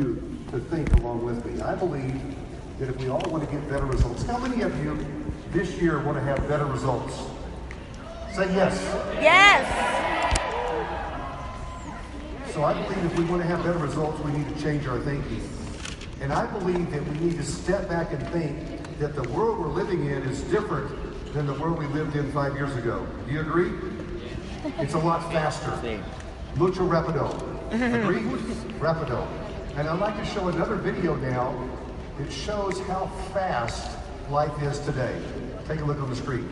you to think along with me. I believe that if we all want to get better results, how many of you this year want to have better results? Say yes. Yes. So I believe if we want to have better results, we need to change our thinking. And I believe that we need to step back and think that the world we're living in is different than the world we lived in five years ago. Do you agree? It's a lot faster. Mucho rapido. Agree? rapido. And I'd like to show another video now that shows how fast life is today. Take a look on the screen.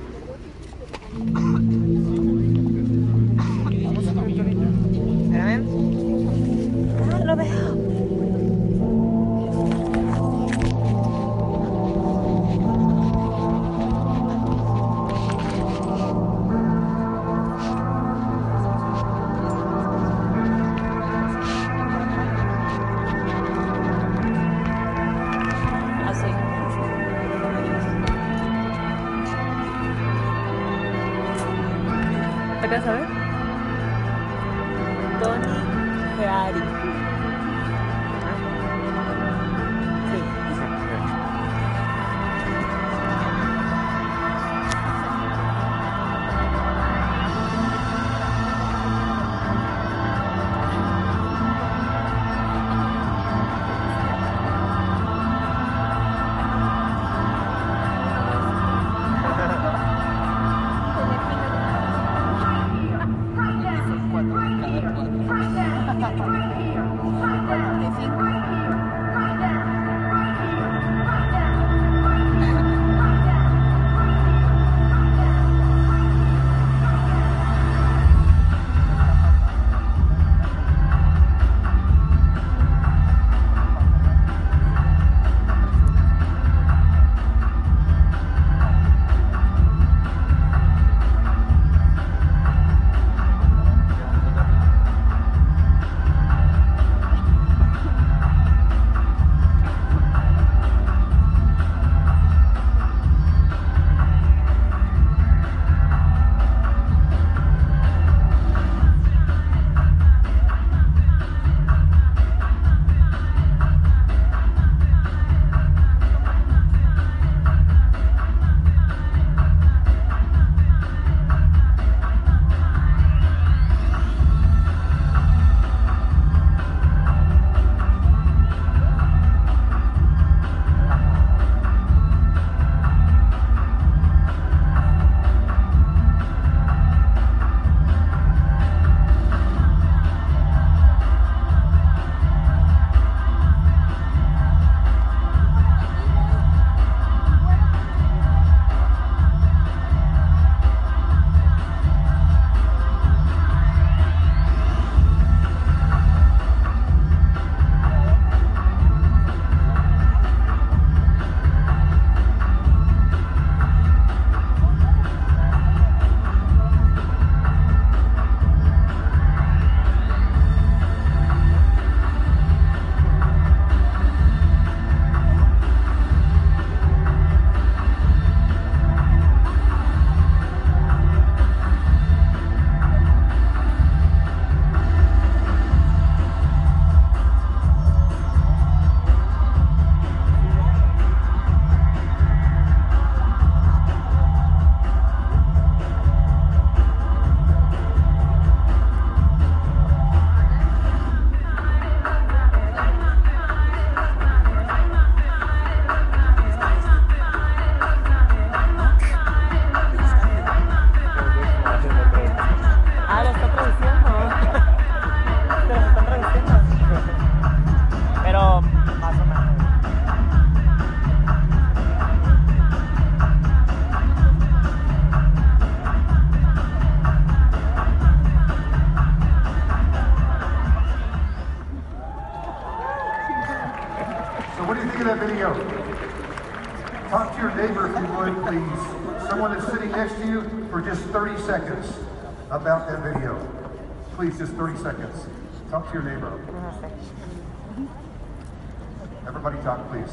Please.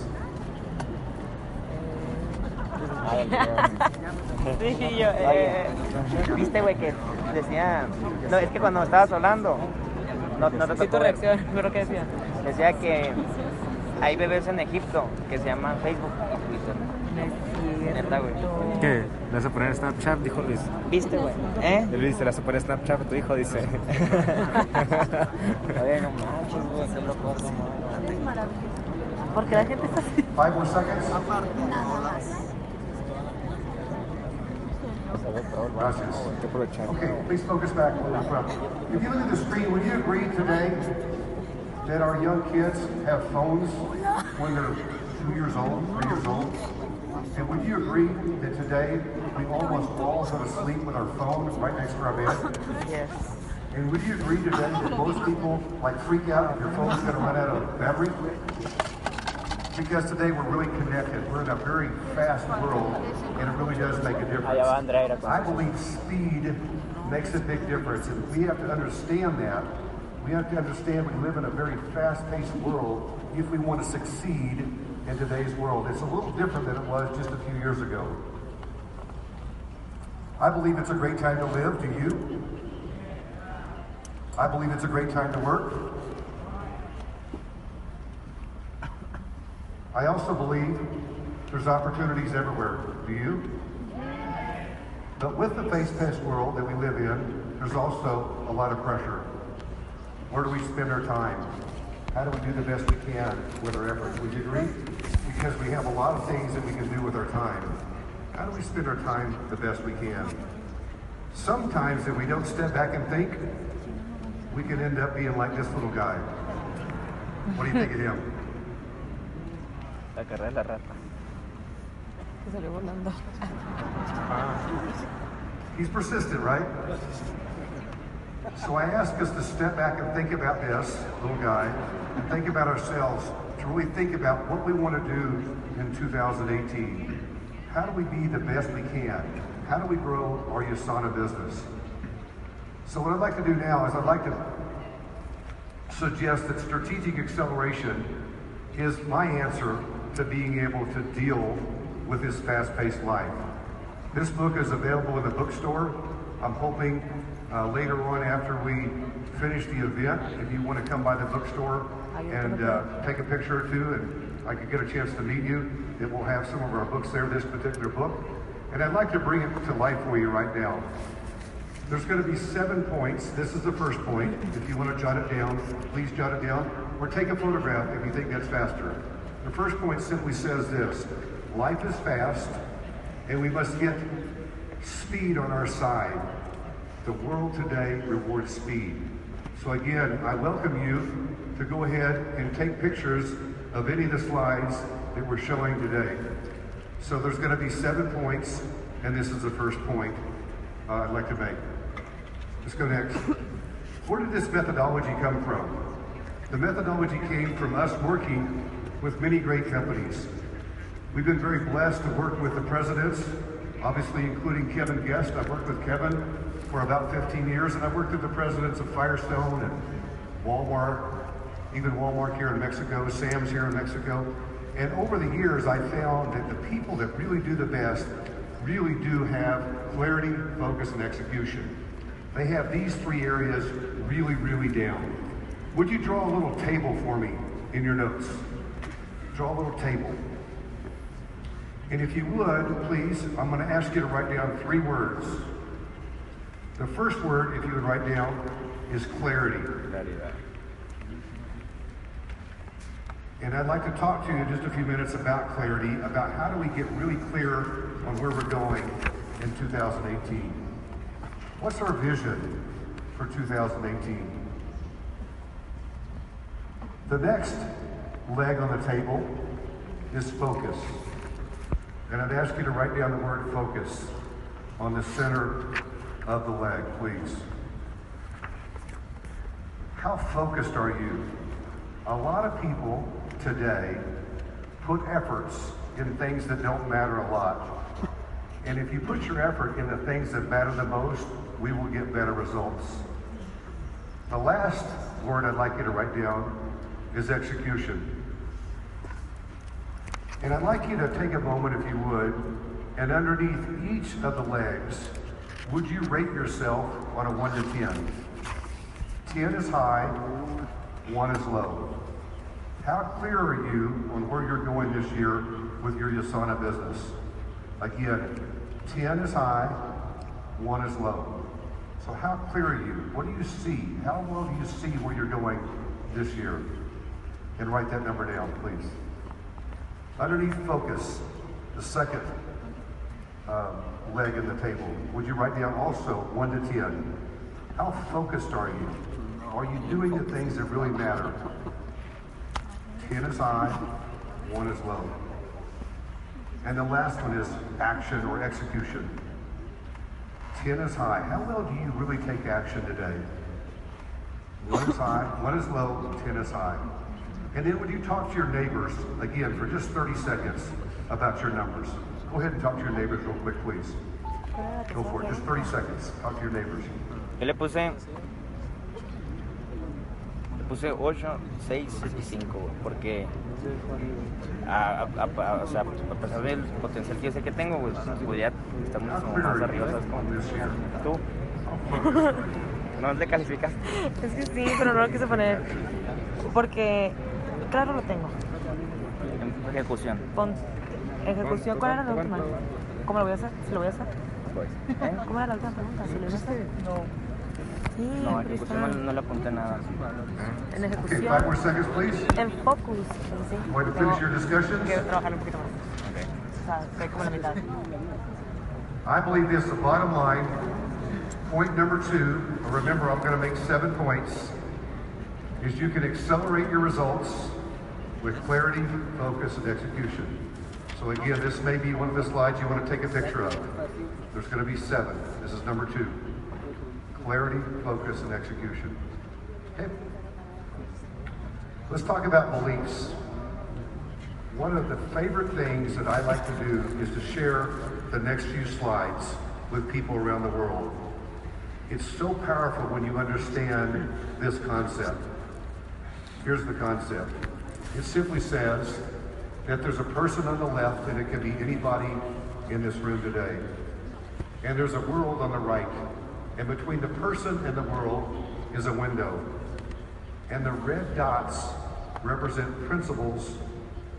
Sí, yo, eh, viste, güey, que decía. No, es que cuando estabas hablando. No, no te Sí, tu reacción, creo que decía. Decía que hay bebés en Egipto que se llaman Facebook y Twitter. Neta, güey. ¿Qué? ¿Le vas a poner Snapchat? Dijo Luis. ¿Viste, güey? ¿Eh? Luis, ¿le vas a poner Snapchat a tu hijo? Dice. Oye, no manches, güey, qué loco, no Porque la gente está así. Five more seconds. Gracias. Hay que aprovechar. Okay, please focus back where we're from. If you look at the screen, would you agree today that our young kids have phones when they're two years old, three years old? And would you agree that today we almost all go to sleep with our phone right next to our bed? Yes. And would you agree today that most people like freak out if your phone's going to run out of battery? Because today we're really connected. We're in a very fast world, and it really does make a difference. Andrea a ir a I believe speed makes a big difference, and we have to understand that. We have to understand we live in a very fast-paced world if we want to succeed in today's world. It's a little different than it was just a few years ago. I believe it's a great time to live. Do you? I believe it's a great time to work. I also believe there's opportunities everywhere. Do you? But with the face-past world that we live in, there's also a lot of pressure. Where do we spend our time? How do we do the best we can with our efforts? Would you agree? Because we have a lot of things that we can do with our time. How do we spend our time the best we can? Sometimes if we don't step back and think, we can end up being like this little guy. What do you think of him? La carrera de la rata. Se salió volando. Ah. He's persistent, right? So I ask us to step back and think about this little guy and think about ourselves, to really think about what we want to do in 2018. How do we be the best we can? How do we grow our USANA business? So what I'd like to do now is I'd like to suggest that strategic acceleration is my answer to being able to deal with this fast-paced life. This book is available in the bookstore. I'm hoping uh, later on after we finish the event, if you want to come by the bookstore and uh, take a picture or two and I could get a chance to meet you, it will have some of our books there, this particular book. And I'd like to bring it to life for you right now. There's going to be seven points. This is the first point. If you want to jot it down, please jot it down or take a photograph if you think that's faster. The first point simply says this Life is fast, and we must get speed on our side. The world today rewards speed. So, again, I welcome you to go ahead and take pictures of any of the slides that we're showing today. So, there's going to be seven points, and this is the first point uh, I'd like to make. Let's go next. Where did this methodology come from? The methodology came from us working with many great companies. We've been very blessed to work with the presidents, obviously including Kevin Guest. I've worked with Kevin for about 15 years, and I've worked with the presidents of Firestone and Walmart, even Walmart here in Mexico, Sam's here in Mexico. And over the years, I found that the people that really do the best really do have clarity, focus, and execution. They have these three areas really, really down. Would you draw a little table for me in your notes? Draw a little table. And if you would, please, I'm going to ask you to write down three words. The first word, if you would write down, is clarity. And I'd like to talk to you in just a few minutes about clarity, about how do we get really clear on where we're going in 2018. What's our vision for 2018? The next leg on the table is focus. And I'd ask you to write down the word focus on the center of the leg, please. How focused are you? A lot of people today put efforts in things that don't matter a lot. And if you put your effort in the things that matter the most, we will get better results. The last word I'd like you to write down is execution. And I'd like you to take a moment, if you would, and underneath each of the legs, would you rate yourself on a 1 to 10? 10 is high, 1 is low. How clear are you on where you're going this year with your USANA business? Again, 10 is high, 1 is low. So how clear are you? What do you see? How well do you see where you're going this year? And write that number down, please. Underneath focus, the second um, leg in the table, would you write down also 1 to 10? How focused are you? Are you doing the things that really matter? 10 is high, 1 is low. And the last one is action or execution. 10 is high. How well do you really take action today? 1 is high, 1 is low, 10 is high. And then when you talk to your neighbors, again, for just 30 seconds about your numbers, go ahead and talk to your neighbors real quick, please. Go for it, just 30 seconds. Talk to your neighbors. Yo le puse. Le puse 8, 6 y 5, güey, porque. A, a- a- o sea, a pesar del potencial que yo sé que tengo, pues, estar How mucho clear más arriba. Tú. No te calificaste. Es que sí, pero no lo quise poner. Porque, claro, lo tengo. En ejecución. Pon ejecución. ¿Cuál era la última? ¿Cómo lo voy a hacer? ¿Si lo voy a hacer? ¿Eh? ¿Cómo era la última pregunta? ¿Si lo voy a hacer? No. Sí, No, ejecución no, no le apunté nada. En Okay, ejecución. five more seconds, please. En focus. Sí. Quiero trabajar un poquito más. O sea, estoy como la mitad. I believe this, the bottom line, point number two, remember I'm going to make seven points, is you can accelerate your results with clarity, focus, and execution. So again, this may be one of the slides you want to take a picture of. There's going to be seven. This is number two. Clarity, focus, and execution. Okay? Let's talk about beliefs. One of the favorite things that I like to do is to share the next few slides with people around the world. It's so powerful when you understand this concept. Here's the concept. It simply says that there's a person on the left, and it can be anybody in this room today. And there's a world on the right. And between the person and the world is a window. And the red dots represent principles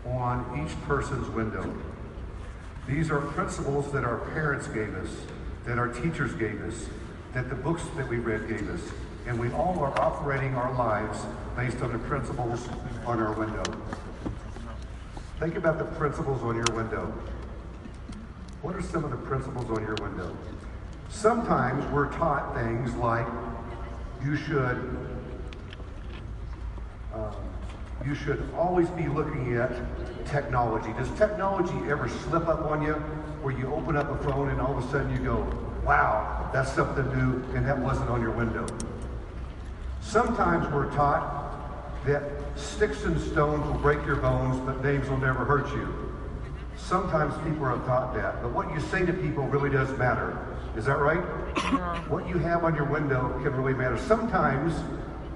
on each person's window. These are principles that our parents gave us, that our teachers gave us, that the books that we read gave us. And we all are operating our lives based on the principles on our window. Think about the principles on your window. What are some of the principles on your window? Sometimes we're taught things like you should um, you should always be looking at technology. Does technology ever slip up on you where you open up a phone and all of a sudden you go, wow, that's something new and that wasn't on your window? Sometimes we're taught that sticks and stones will break your bones, but names will never hurt you. Sometimes people are taught that, but what you say to people really does matter. Is that right? What you have on your window can really matter. Sometimes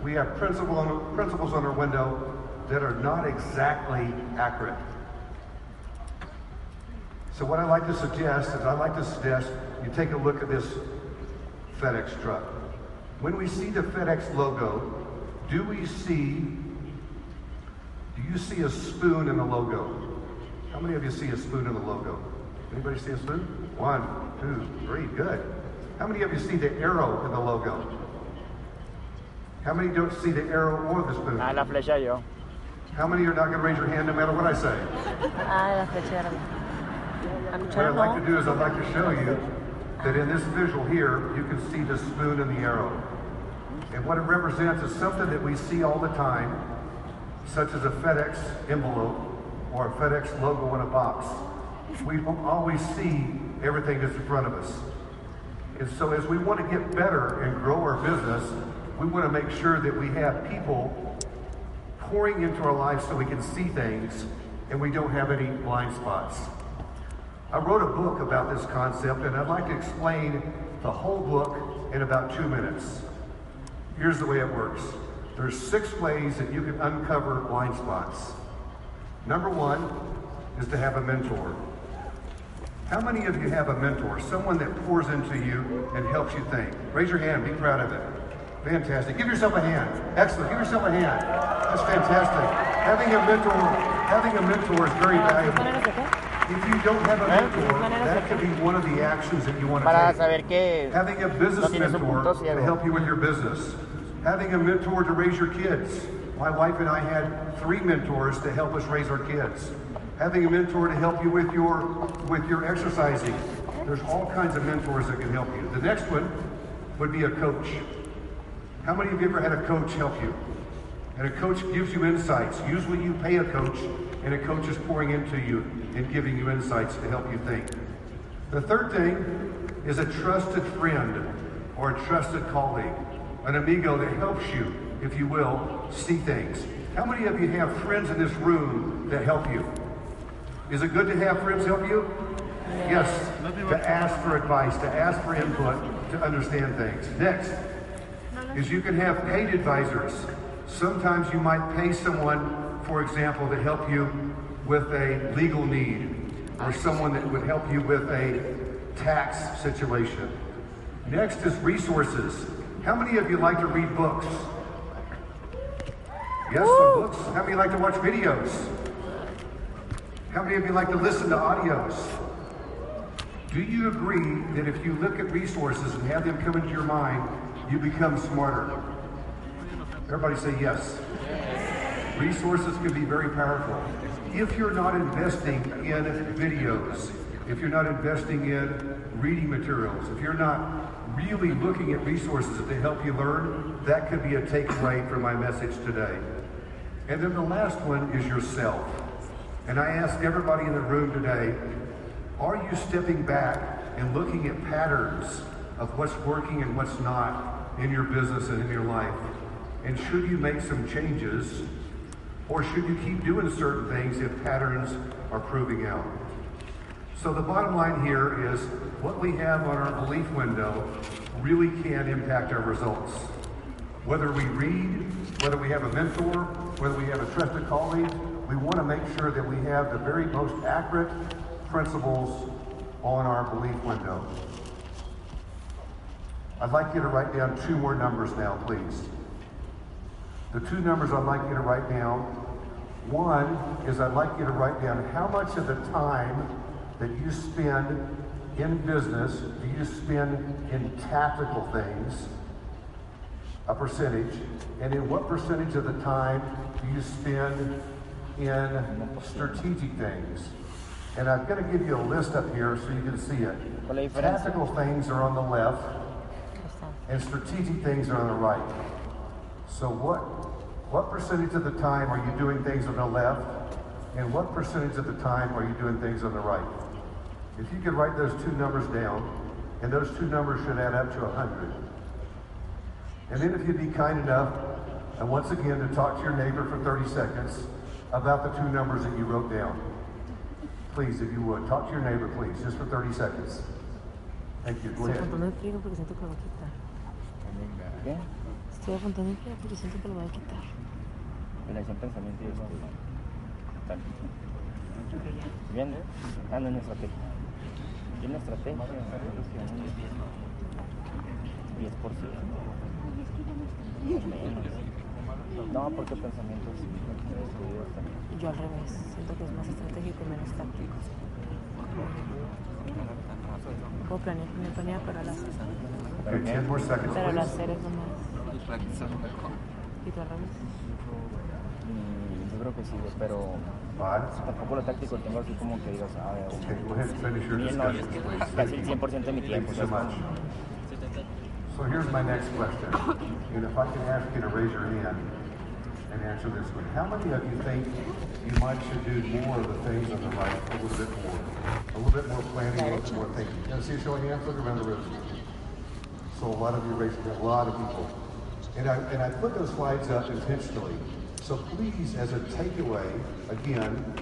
we have principle on, principles on our window that are not exactly accurate. So what I like to suggest is I like to suggest you take a look at this FedEx truck. When we see the FedEx logo, do we see, do you see a spoon in the logo? How many of you see a spoon in the logo? Anybody see a spoon? One, two, three, good. How many of you see the arrow in the logo? How many don't see the arrow or the spoon? Ah, la flecha yo. How many are not going to raise your hand no matter what I say? Ah, la flechera. La What I'd like to do is I'd like to show you that in this visual here, you can see the spoon and the arrow. And what it represents is something that we see all the time, such as a FedEx envelope or a FedEx logo in a box. We always see everything that's in front of us. And so as we want to get better and grow our business, we want to make sure that we have people pouring into our lives so we can see things and we don't have any blind spots. I wrote a book about this concept and I'd like to explain the whole book in about two minutes. Here's the way it works. There's six ways that you can uncover blind spots. Number one is to have a mentor. How many of you have a mentor, someone that pours into you and helps you think? Raise your hand, be proud of it. Fantastic. Give yourself a hand. Excellent. Give yourself a hand. That's fantastic. having a mentor, having a mentor is very valuable. ¿Maneras de qué? If you don't have a mentor, that could be one of the actions that you want to Para take. saber que Having a no business tienes un mentor punto to ciego. help you with your business. Having a mentor to raise your kids. My wife and I had three mentors to help us raise our kids. Having a mentor to help you with your with your exercising. There's all kinds of mentors that can help you. The next one would be a coach. How many of you ever had a coach help you? And a coach gives you insights. Usually you pay a coach, and a coach is pouring into you and giving you insights to help you think. The third thing is a trusted friend or a trusted colleague, an amigo that helps you, if you will, see things. How many of you have friends in this room that help you? Is it good to have friends help you? Yes. To ask for advice, to ask for input, to understand things. Next is you can have paid advisors. Sometimes you might pay someone, for example, to help you with a legal need or someone that would help you with a tax situation. Next is resources. How many of you like to read books? Yes, some books. How many like to watch videos? How many of you like to listen to audios? Do you agree that if you look at resources and have them come into your mind, you become smarter? Everybody say yes. Resources can be very powerful. If you're not investing in videos, if you're not investing in reading materials, if you're not really looking at resources to help you learn, that could be a takeaway from my message today. And then the last one is yourself. And I ask everybody in the room today, are you stepping back and looking at patterns of what's working and what's not in your business and in your life? And should you make some changes or should you keep doing certain things if patterns are proving out? So the bottom line here is what we have on our belief window really can impact our results. Whether we read, whether we have a mentor, whether we have a trusted colleague, we want to make sure that we have the very most accurate principles on our belief window. I'd like you to write down two more numbers now, please. The two numbers I'd like you to write down. One is I'd like you to write down how much of the time that you spend in business do you spend in tactical things, a percentage, and in what percentage of the time do you spend in strategic things? And I'm going to give you a list up here so you can see it. ¿Cuál es la diferencia? Tactical things are on the left, and strategic things are on the right. So what what percentage of the time are you doing things on the left, and what percentage of the time are you doing things on the right? If you could write those two numbers down, and those two numbers should add up to 100. And then if you'd be kind enough, and once again to talk to your neighbor for 30 seconds about the two numbers that you wrote down. Please, if you would, talk to your neighbor, please, just for 30 seconds. Thank you. Go Estoy ahead. Apuntando el frío porque siento que lo va a quitar. ¿Qué? Estoy apuntando el frío porque siento que lo va a quitar. Relación pensamiento y estudio. Tal. Bien, ah, no en estrategia. Yo en estrategia. 10%. Menos. No, porque pensamientos estudios también. Yo al revés, siento que es más estratégico y menos táctico. Puedo planear, me planea, pero al hacer. Okay, 10 more seconds, Pero al please. hacer Yo creo que sí, pero tampoco lo táctico tengo así como que digas, a ver, Okay, go ahead and finish your bien, no, discussion, please. casi el 100% de mi tiempo. So here's my next question. And if I can ask you to raise your hand and answer this one. How many of you think you might should do more of the things on the right, a little bit more? A little bit more planning, a little bit more thinking. Can I see a show of hands? Look around the room. So a lot of you raised, a lot of people. And I, and I put those slides up intentionally. So please, as a takeaway, again,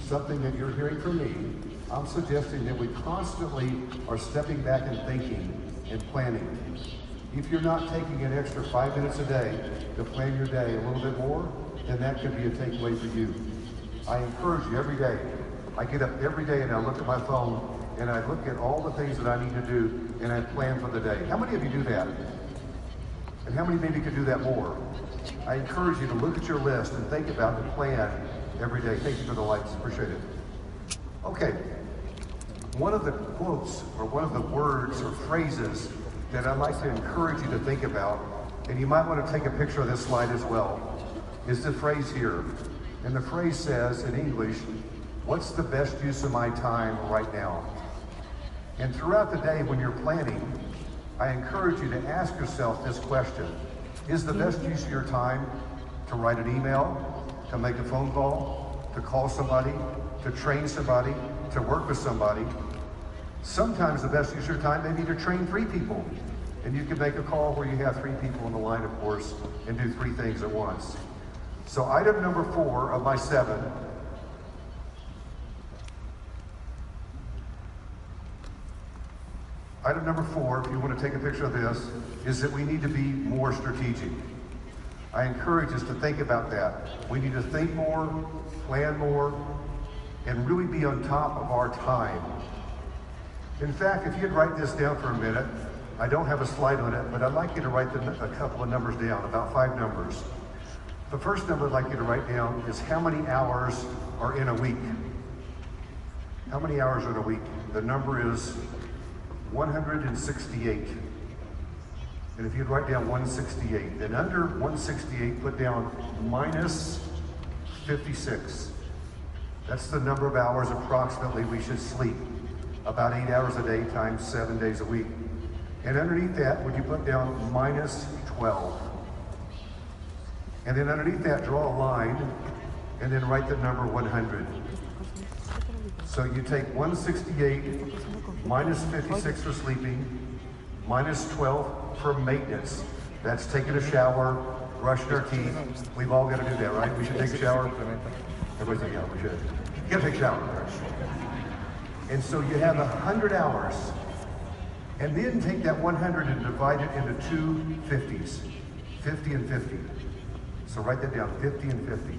something that you're hearing from me, I'm suggesting that we constantly are stepping back and thinking and planning. If you're not taking an extra five minutes a day to plan your day a little bit more, then that could be a takeaway for you. I encourage you every day. I get up every day and I look at my phone and I look at all the things that I need to do and I plan for the day. How many of you do that? And how many maybe could do that more? I encourage you to look at your list and think about the plan every day. Thank you for the lights. Appreciate it. Okay. One of the quotes or one of the words or phrases that I'd like to encourage you to think about, and you might want to take a picture of this slide as well, is the phrase here. And the phrase says in English, what's the best use of my time right now? And throughout the day when you're planning, I encourage you to ask yourself this question. Is the best use of your time to write an email, to make a phone call, to call somebody, to train somebody, to work with somebody? Sometimes the best use of your time may be to train three people. And you can make a call where you have three people in the line, of course, and do three things at once. So item number four of my seven Item number four, if you want to take a picture of this, is that we need to be more strategic. I encourage us to think about that. We need to think more, plan more, and really be on top of our time. In fact, if you'd write this down for a minute, I don't have a slide on it, but I'd like you to write the, a couple of numbers down, about five numbers. The first number I'd like you to write down is how many hours are in a week. How many hours are in a week? The number is 168. And if you'd write down 168, then under 168, put down minus 56. That's the number of hours approximately we should sleep. About eight hours a day times seven days a week. And underneath that, would you put down minus 12? And then underneath that, draw a line and then write the number 100. So you take 168 minus 56 for sleeping, minus 12 for maintenance. That's taking a shower, brushing our teeth. We've all got to do that, right? We should take a shower. Everybody's like, yeah, we should. You got to take a shower. And so you have 100 hours. And then take that 100 and divide it into two 50s, 50 and 50. So write that down, 50 and 50.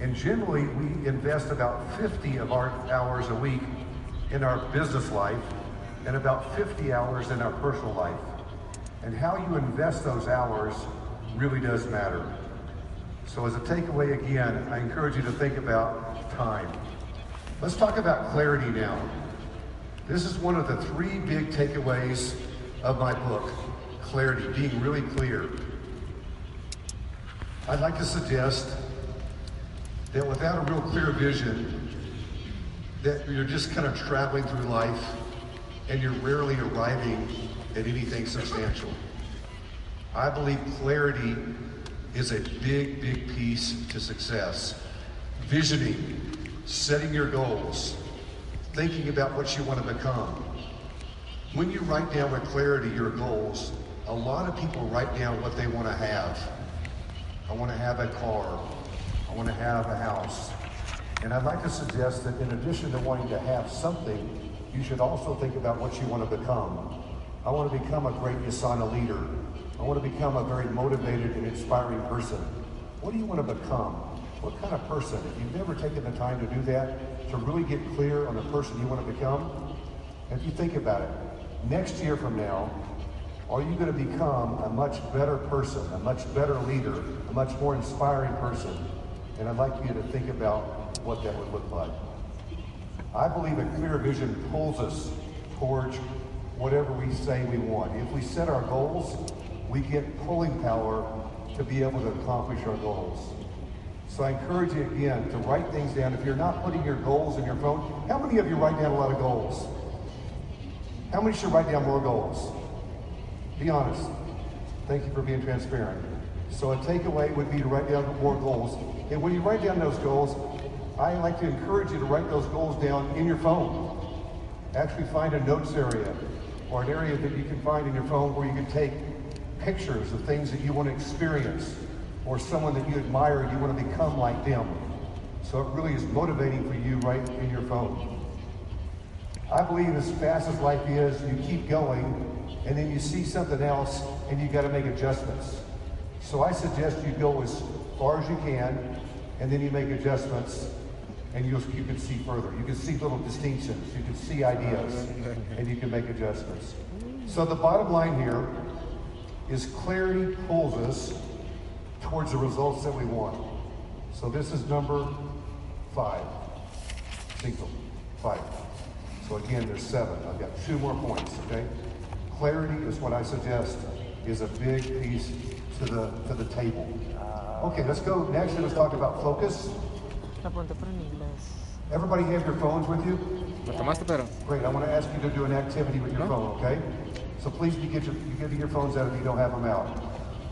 And generally, we invest about 50 of our hours a week in our business life and about 50 hours in our personal life. And how you invest those hours really does matter. So as a takeaway again, I encourage you to think about time. Let's talk about clarity now. This is one of the three big takeaways of my book, clarity, being really clear. I'd like to suggest that without a real clear vision, that you're just kind of traveling through life and you're rarely arriving at anything substantial. I believe clarity is a big, big piece to success. Visioning, setting your goals, thinking about what you want to become. When you write down with clarity your goals, a lot of people write down what they want to have. I want to have a car. I want to have a house. And I'd like to suggest that in addition to wanting to have something, you should also think about what you want to become. I want to become a great USANA leader. I want to become a very motivated and inspiring person. What do you want to become? What kind of person? If you've never taken the time to do that, to really get clear on the person you want to become, if you think about it, next year from now, are you going to become a much better person, a much better leader, a much more inspiring person? And I'd like you to think about what that would look like. I believe a clear vision pulls us towards whatever we say we want. If we set our goals, we get pulling power to be able to accomplish our goals. So I encourage you again to write things down. If you're not putting your goals in your phone, how many of you write down a lot of goals? How many should write down more goals? Be honest. Thank you for being transparent. So a takeaway would be to write down more goals. And when you write down those goals, I like to encourage you to write those goals down in your phone. Actually find a notes area or an area that you can find in your phone where you can take pictures of things that you want to experience or someone that you admire and you want to become like them. So it really is motivating for you right in your phone. I believe as fast as life is, you keep going and then you see something else and you got to make adjustments. So I suggest you go as far as you can and then you make adjustments and you, you can see further. You can see little distinctions. You can see ideas and you can make adjustments. So the bottom line here is clarity pulls us towards the results that we want. So this is number five. Cinco. Five. So again, there's seven. I've got two more points, okay? Clarity is what I suggest is a big piece to the to the table. Okay, let's go next let's talk about focus. Everybody have your phones with you? Great. I want to ask you to do an activity with your phone, okay? So please be get your, you get your phones out if you don't have them out.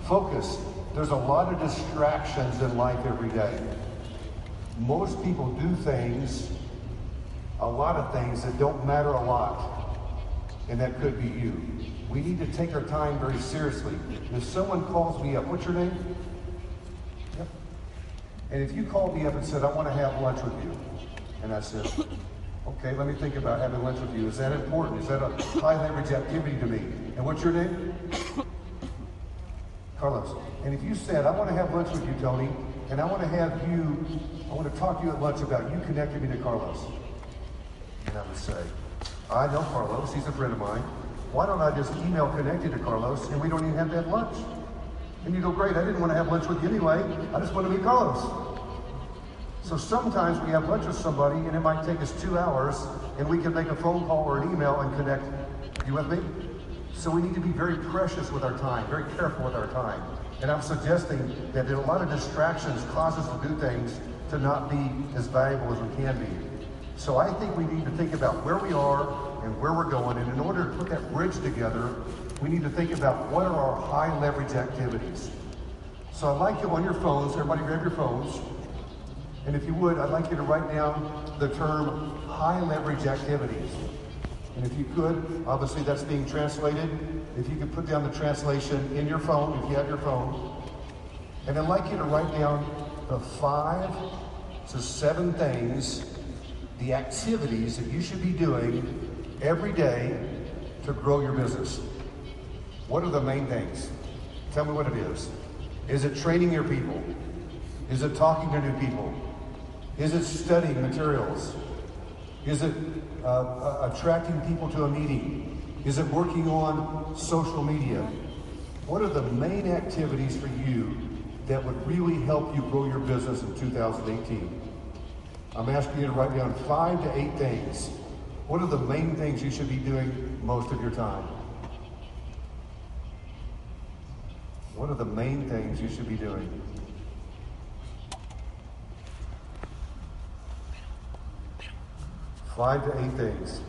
Focus. There's a lot of distractions in life every day. Most people do things, a lot of things that don't matter a lot, and that could be you. We need to take our time very seriously. If someone calls me up, what's your name? Yep. And if you called me up and said, I want to have lunch with you, and I said, okay, let me think about having lunch with you. Is that important? Is that a high leverage activity to me? And what's your name? Carlos. And if you said, I want to have lunch with you, Tony, and I want to have you, I want to talk to you at lunch about you connecting me to Carlos. And I would say, I know Carlos, he's a friend of mine. Why don't I just email connected to Carlos and we don't even have to have lunch? And you go, great, I didn't want to have lunch with you anyway. I just want to meet Carlos. So sometimes we have lunch with somebody and it might take us two hours and we can make a phone call or an email and connect. You with me? So we need to be very precious with our time, very careful with our time. And I'm suggesting that a lot of distractions cause us to do things to not be as valuable as we can be. So I think we need to think about where we are and where we're going. And in order to put that bridge together, we need to think about what are our high leverage activities. So I'd like you on your phones, everybody grab your phones. And if you would, I'd like you to write down the term high leverage activities. And if you could, obviously that's being translated. If you could put down the translation in your phone, if you have your phone. And I'd like you to write down the five to seven things, the activities that you should be doing every day to grow your business. What are the main things? Tell me what it is. Is it training your people? Is it talking to new people? Is it studying materials? Is it uh, uh, attracting people to a meeting? Is it working on social media? What are the main activities for you that would really help you grow your business in 2018? I'm asking you to write down five to eight things. What are the main things you should be doing most of your time? What are the main things you should be doing? Five to eight things.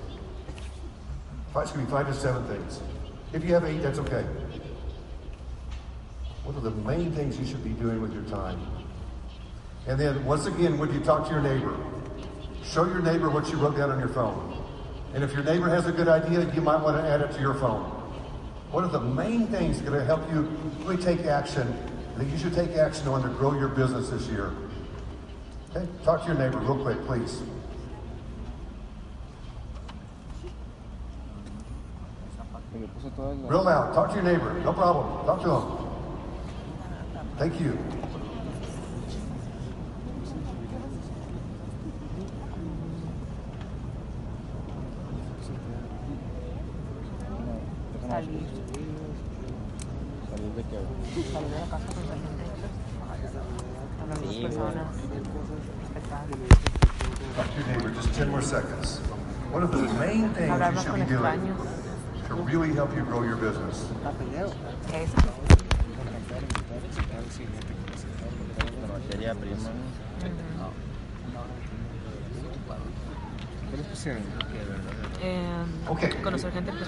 Five, excuse me, five to seven things. If you have eight, that's okay. What are the main things you should be doing with your time? And then, once again, when you talk to your neighbor, show your neighbor what you wrote down on your phone. And if your neighbor has a good idea, you might want to add it to your phone. What are the main things that are going to help you really take action that you should take action on to grow your business this year? Okay, talk to your neighbor real quick, please. Me puso todas las- Real loud. Talk to your neighbor. No problem. Talk to him. Thank you. Salir. Salir de que... Salir de la casa con la gente. Hablar con las personas. Talk to your neighbor. Just 10 more seconds. What are the main things you should con be doing extraños. To really help you grow your business? Eso. La materia prima. ¿Qué les pusieron? Okay.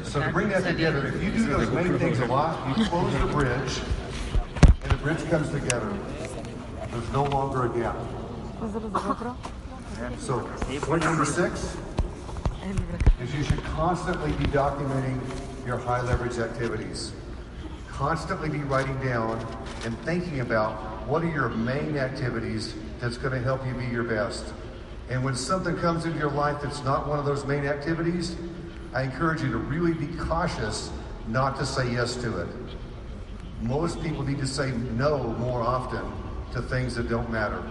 So to bring that together, if you do those main things a lot, you close the bridge, and the bridge comes together. There's no longer a gap. ¿Es de los de GoPro? So point number six El libro acá. is you should constantly be documenting your high leverage activities. Constantly be writing down and thinking about what are your main activities that's going to help you be your best. And when something comes into your life that's not one of those main activities, I encourage you to really be cautious not to say yes to it. Most people need to say no more often to things that don't matter.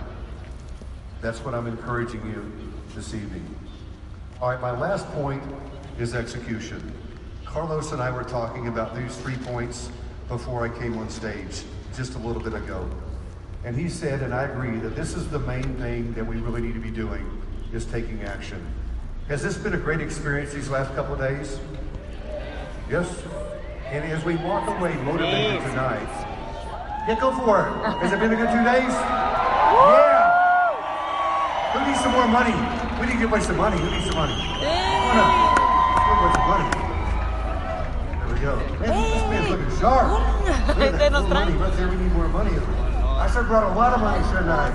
That's what I'm encouraging you this evening. All right, my last point is execution. Carlos and I were talking about these three points before I came on stage just a little bit ago. And he said, and I agree, that this is the main thing that we really need to be doing is taking action. Has this been a great experience these last couple of days? Yes? And as we walk away motivated tonight, yeah, go for it. Has it been a good two days? Yeah. Who needs some more money? We need to give away some money. Who needs some money? Come on up. Give away some money. There we go. Man, this man's looking sharp. Look at that. More money. Right there, we need more money. I should have brought a lot of money, shouldn't I?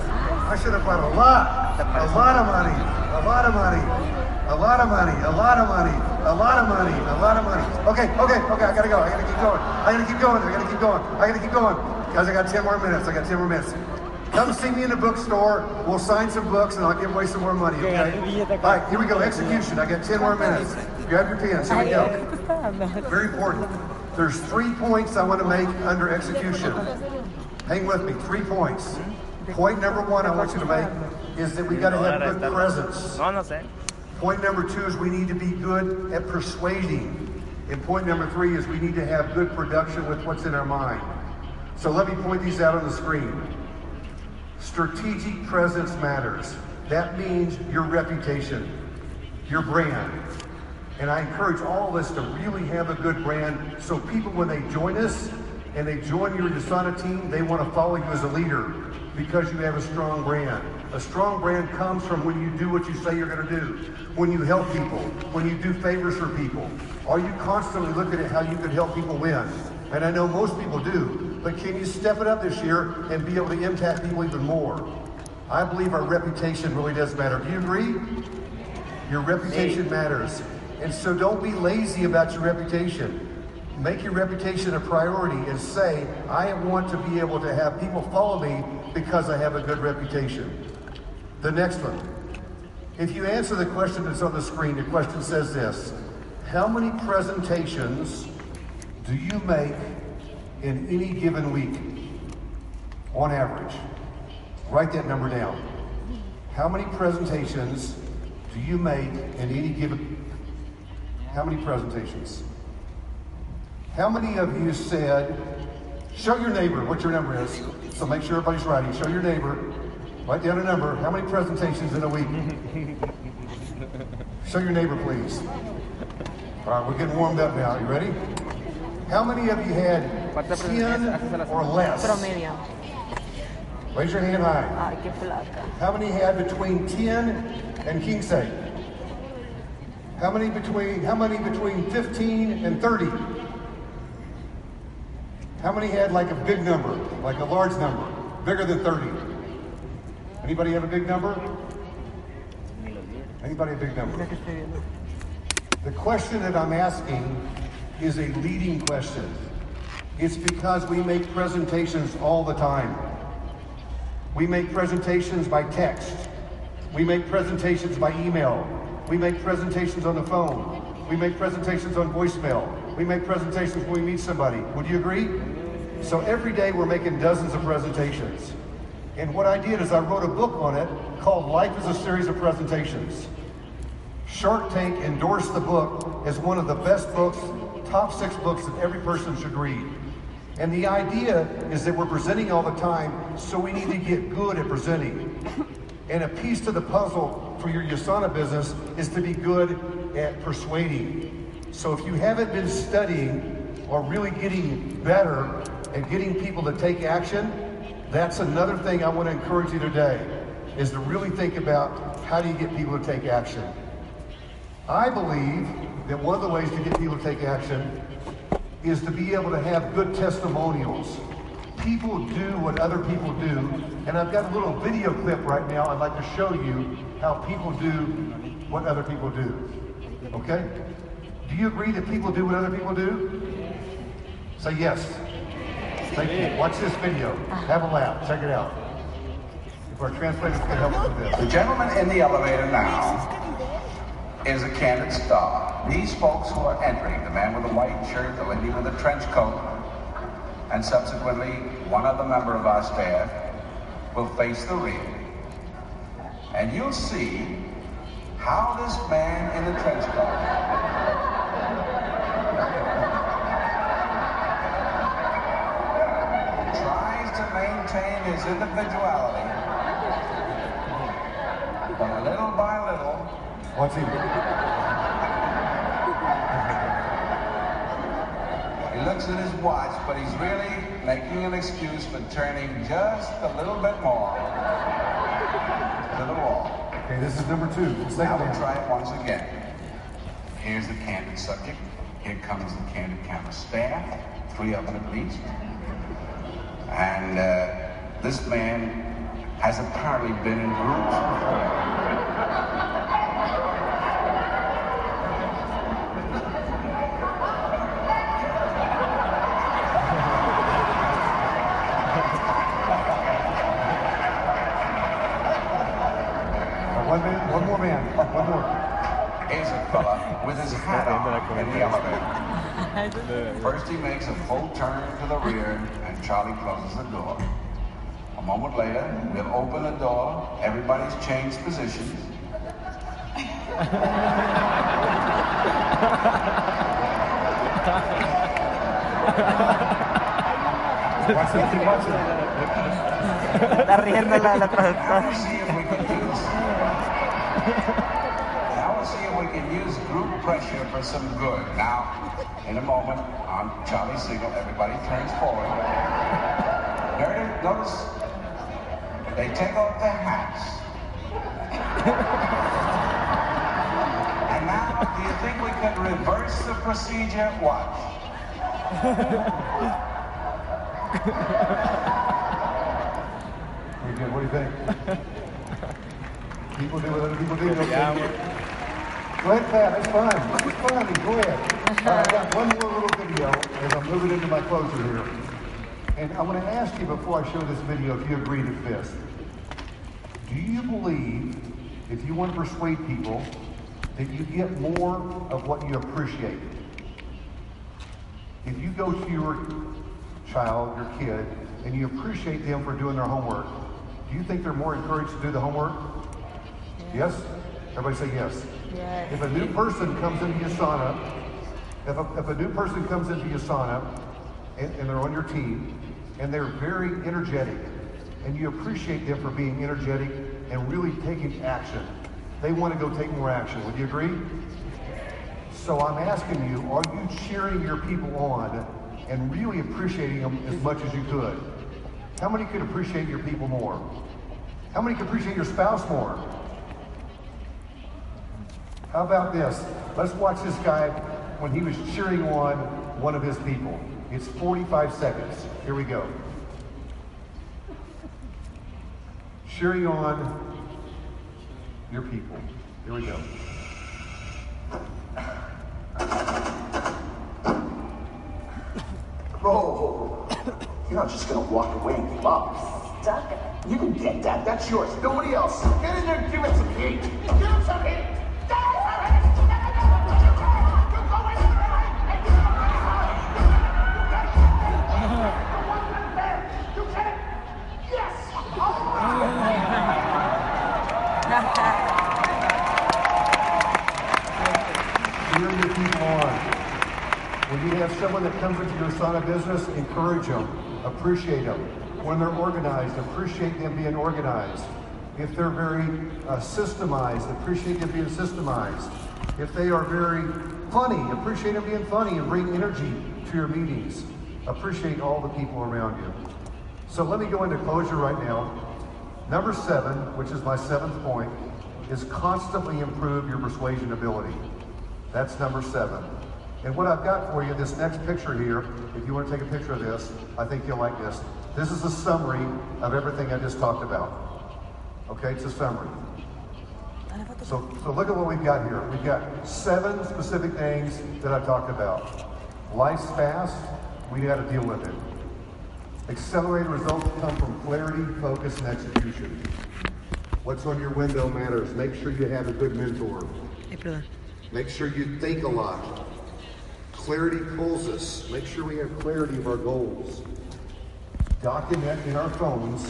I should have brought a lot. A lot of money. A lot of money. A lot of money. A lot of money. A lot of money. A lot of money. Okay, okay, okay. I gotta go. I gotta keep going. I gotta keep going. I gotta keep going. I gotta keep going. Guys, I got 10 more minutes. I got 10 more minutes. Come see me in the bookstore. We'll sign some books and I'll give away some more money, okay? All right, here we go. Execution. I got 10 more minutes. Grab your pens. Here we go. Very important. There's three points I want to make under execution. Hang with me. Three points. Point number one I want you to make is that we got to have good presence. No, no sé. Point number two is we need to be good at persuading. And point number three is we need to have good production with what's in our mind. So let me point these out on the screen. Strategic presence matters. That means your reputation, your brand. And I encourage all of us to really have a good brand so people, when they join us and they join your USANA team, they want to follow you as a leader because you have a strong brand. A strong brand comes from when you do what you say you're going to do, when you help people, when you do favors for people. Are you constantly looking at how you can help people win? And I know most people do, but can you step it up this year and be able to impact people even more? I believe our reputation really does matter. Do you agree? Your reputation matters. And so don't be lazy about your reputation. Make your reputation a priority and say, I want to be able to have people follow me because I have a good reputation. The next one. If you answer the question that's on the screen, the question says this How many presentations do you make in any given week on average? Write that number down. How many presentations do you make in any given how many presentations? How many of you said, show your neighbor what your number is? So make sure everybody's writing. Show your neighbor. Write down a number. How many presentations in a week? show your neighbor, please. All right, we're getting warmed up now. You ready? How many of you had 10 or less? Promedio. Raise your hand high. Ay, qué placa. How many had between 10 and king say? How many between how many between 15 and 30? How many had like a big number, like a large number, bigger than 30? Anybody have a big number? Anybody a big number? The question that I'm asking is a leading question. It's because we make presentations all the time. We make presentations by text. We make presentations by email. We make presentations on the phone. We make presentations on voicemail. We make presentations when we meet somebody. Would you agree? So every day we're making dozens of presentations. And what I did is I wrote a book on it called Life is a Series of Presentations. Shark Tank endorsed the book as one of the best books, top six books that every person should read. And the idea is that we're presenting all the time, so we need to get good at presenting. And a piece to the puzzle for your USANA business is to be good at persuading. So if you haven't been studying or really getting better at getting people to take action, that's another thing I want to encourage you today, is to really think about how do you get people to take action. I believe that one of the ways to get people to take action is to be able to have good testimonials. People do what other people do, and I've got a little video clip right now I'd like to show you how people do what other people do. Okay? Do you agree that people do what other people do? Say yes. Thank you. Watch this video. Have a laugh. Check it out. If our translators can help with this. The gentleman in the elevator now is a candid star. These folks who are entering, the man with the white shirt, the lady with the trench coat, and subsequently one other member of our staff will face the ring. And you'll see how this man in the trench coat tries to maintain his individuality. But little by little, Him. he looks at his watch, but he's really making an excuse for turning just a little bit more to the wall. Okay, this is number two. Now Second we'll try it once again. Here's the candid subject. Here comes the candid camera staff, three of them at least. And uh, this man has apparently been in groups. Uh, One man, one more man, one more. Here's a fella with his hat on in the elevator. First he makes a full turn to the rear and Charlie closes the door. A moment later, we'll open the door, everybody's changed positions. Está riendo la, la productora. Use group pressure for some good. Now, in a moment, on Charlie's signal, everybody turns forward. Notice, notice they take off their hats. and now, do you think we can reverse the procedure? Watch. Pretty good. What do you think? People do what other people do. don't they? Go ahead, Pat. It's fun. It's fun. Go ahead. All right, I got one more little video as I'm moving into my closer here. And I want to ask you before I show this video if you agree with this. Do you believe if you want to persuade people that you get more of what you appreciate? If you go to your child, your kid, and you appreciate them for doing their homework, do you think they're more encouraged to do the homework? Yes? Everybody say yes. Yes. If a new person comes into USANA, if a, if a new person comes into USANA and, and they're on your team and they're very energetic and you appreciate them for being energetic and really taking action, they want to go take more action. Would you agree? So I'm asking you, are you cheering your people on and really appreciating them as much as you could? How many could appreciate your people more? How many could appreciate your spouse more? How about this? Let's watch this guy when he was cheering on one of his people. It's 45 seconds. Here we go. Cheering on your people. Here we go. Bro, you're not just gonna walk away and give up. Stuck. You can get that. That's yours. Nobody else. Get in there and give it some heat. Give it some heat. When you have someone that comes into your USANA business, encourage them, appreciate them. When they're organized, appreciate them being organized. If they're very uh, systemized, appreciate them being systemized. If they are very funny, appreciate them being funny and bring energy to your meetings. Appreciate all the people around you. So let me go into closure right now. Number seven, which is my seventh point, is constantly improve your persuasion ability. That's number seven. And what I've got for you, this next picture here, if you want to take a picture of this, I think you'll like this. This is a summary of everything I just talked about. Okay, it's a summary. So, so look at what we've got here. We've got seven specific things that I talked about. Life's fast, we got to deal with it. Accelerated results come from clarity, focus, and execution. What's on your window matters. Make sure you have a good mentor. Make sure you think a lot. Clarity pulls us. Make sure we have clarity of our goals. Document in our phones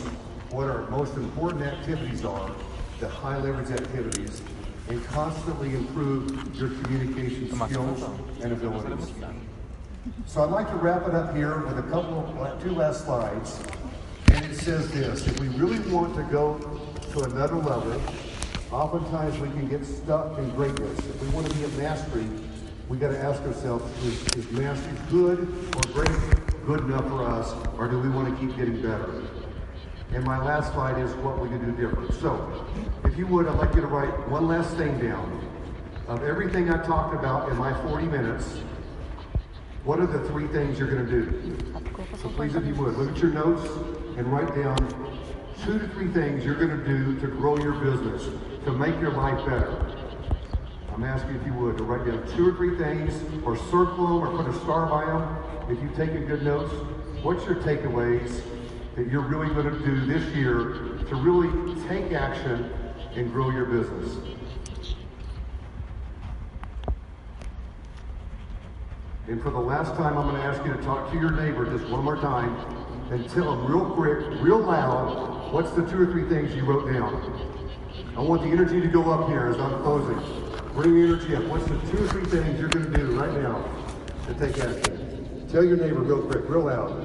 what our most important activities are, the high leverage activities, and constantly improve your communication skills and abilities. So I'd like to wrap it up here with a couple, of two last slides. And it says this, if we really want to go to another level, oftentimes we can get stuck in greatness. If we want to be at mastery, we got to ask ourselves, is, is mastery good or great good enough for us, or do we want to keep getting better? And my last slide is what we can do different. So, if you would, I'd like you to write one last thing down. Of everything I talked about in my 40 minutes, what are the three things you're going to do? So please, if you would, look at your notes and write down two to three things you're going to do to grow your business, to make your life better. I'm asking if you would to write down two or three things, or circle them, or put a star by them. If you've taken good notes, what's your takeaways that you're really going to do this year to really take action and grow your business? And for the last time, I'm going to ask you to talk to your neighbor just one more time and tell them real quick, real loud, what's the two or three things you wrote down. I want the energy to go up here as I'm closing. Bring the energy up. What's the two or three things you're going to do right now to take action? Tell your neighbor real quick, real loud.